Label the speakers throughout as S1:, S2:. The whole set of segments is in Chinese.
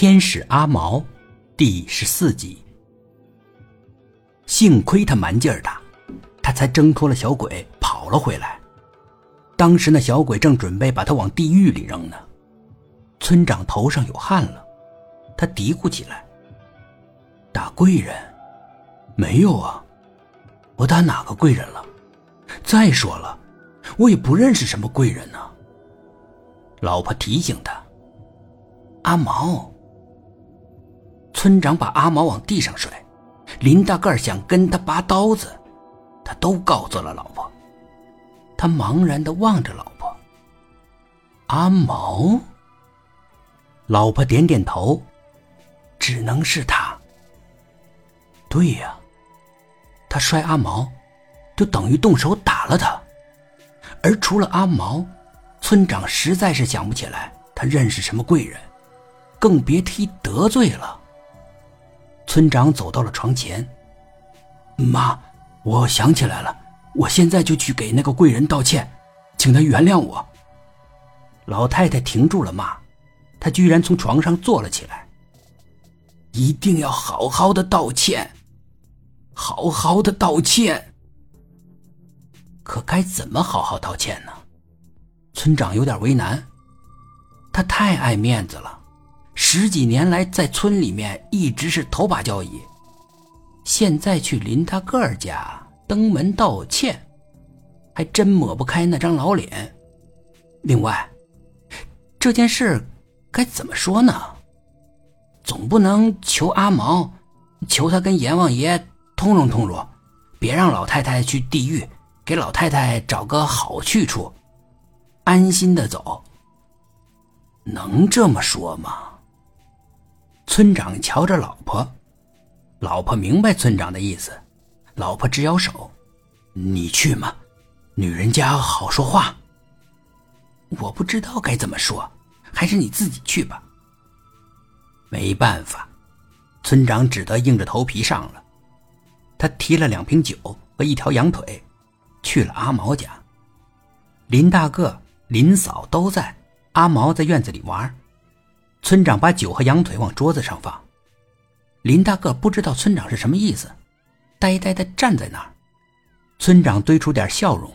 S1: 天使阿毛，第十四集。幸亏他蛮劲儿大，他才挣脱了小鬼，跑了回来。当时那小鬼正准备把他往地狱里扔呢。村长头上有汗了，他嘀咕起来：“打贵人？没有啊，我打哪个贵人了？再说了，我也不认识什么贵人呢。”老婆提醒他：“阿毛。”村长把阿毛往地上摔，林大个想跟他拔刀子，他都告诉了老婆。他茫然的望着老婆。阿毛，老婆点点头，只能是他。对呀，他摔阿毛，就等于动手打了他。而除了阿毛，村长实在是想不起来他认识什么贵人，更别提得罪了。村长走到了床前。妈，我想起来了，我现在就去给那个贵人道歉，请他原谅我。老太太停住了骂，她居然从床上坐了起来。一定要好好的道歉，好好的道歉。可该怎么好好道歉呢？村长有点为难，他太爱面子了。十几年来，在村里面一直是头把交椅，现在去林他个儿家登门道歉，还真抹不开那张老脸。另外，这件事该怎么说呢？总不能求阿毛，求他跟阎王爷通融通融，别让老太太去地狱，给老太太找个好去处，安心的走。能这么说吗？村长瞧着老婆，老婆明白村长的意思，老婆直摇手：“你去嘛，女人家好说话。”我不知道该怎么说，还是你自己去吧。没办法，村长只得硬着头皮上了。他提了两瓶酒和一条羊腿，去了阿毛家。林大个、林嫂都在，阿毛在院子里玩。村长把酒和羊腿往桌子上放，林大个不知道村长是什么意思，呆呆的站在那儿。村长堆出点笑容：“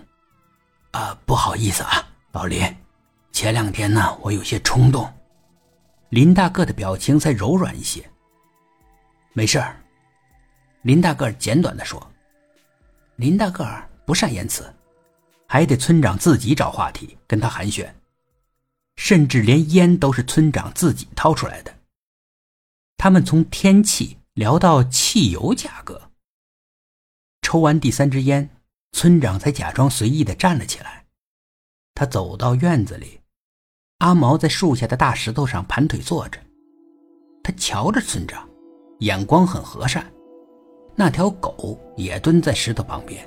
S1: 啊，不好意思啊，老林，前两天呢，我有些冲动。”林大个的表情才柔软一些。没事儿，林大个简短的说。林大个不善言辞，还得村长自己找话题跟他寒暄。甚至连烟都是村长自己掏出来的。他们从天气聊到汽油价格。抽完第三支烟，村长才假装随意的站了起来。他走到院子里，阿毛在树下的大石头上盘腿坐着。他瞧着村长，眼光很和善。那条狗也蹲在石头旁边。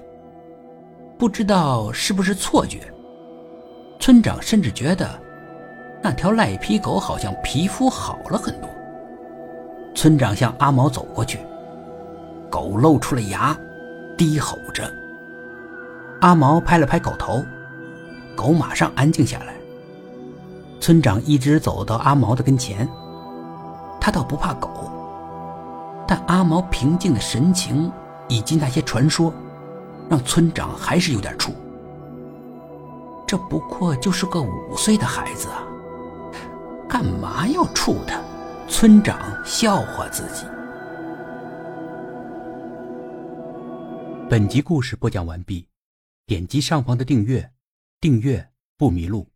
S1: 不知道是不是错觉，村长甚至觉得。那条赖皮狗好像皮肤好了很多。村长向阿毛走过去，狗露出了牙，低吼着。阿毛拍了拍狗头，狗马上安静下来。村长一直走到阿毛的跟前，他倒不怕狗，但阿毛平静的神情以及那些传说，让村长还是有点怵。这不过就是个五岁的孩子啊！干嘛要触他？村长笑话自己。本集故事播讲完毕，点击上方的订阅，订阅不迷路。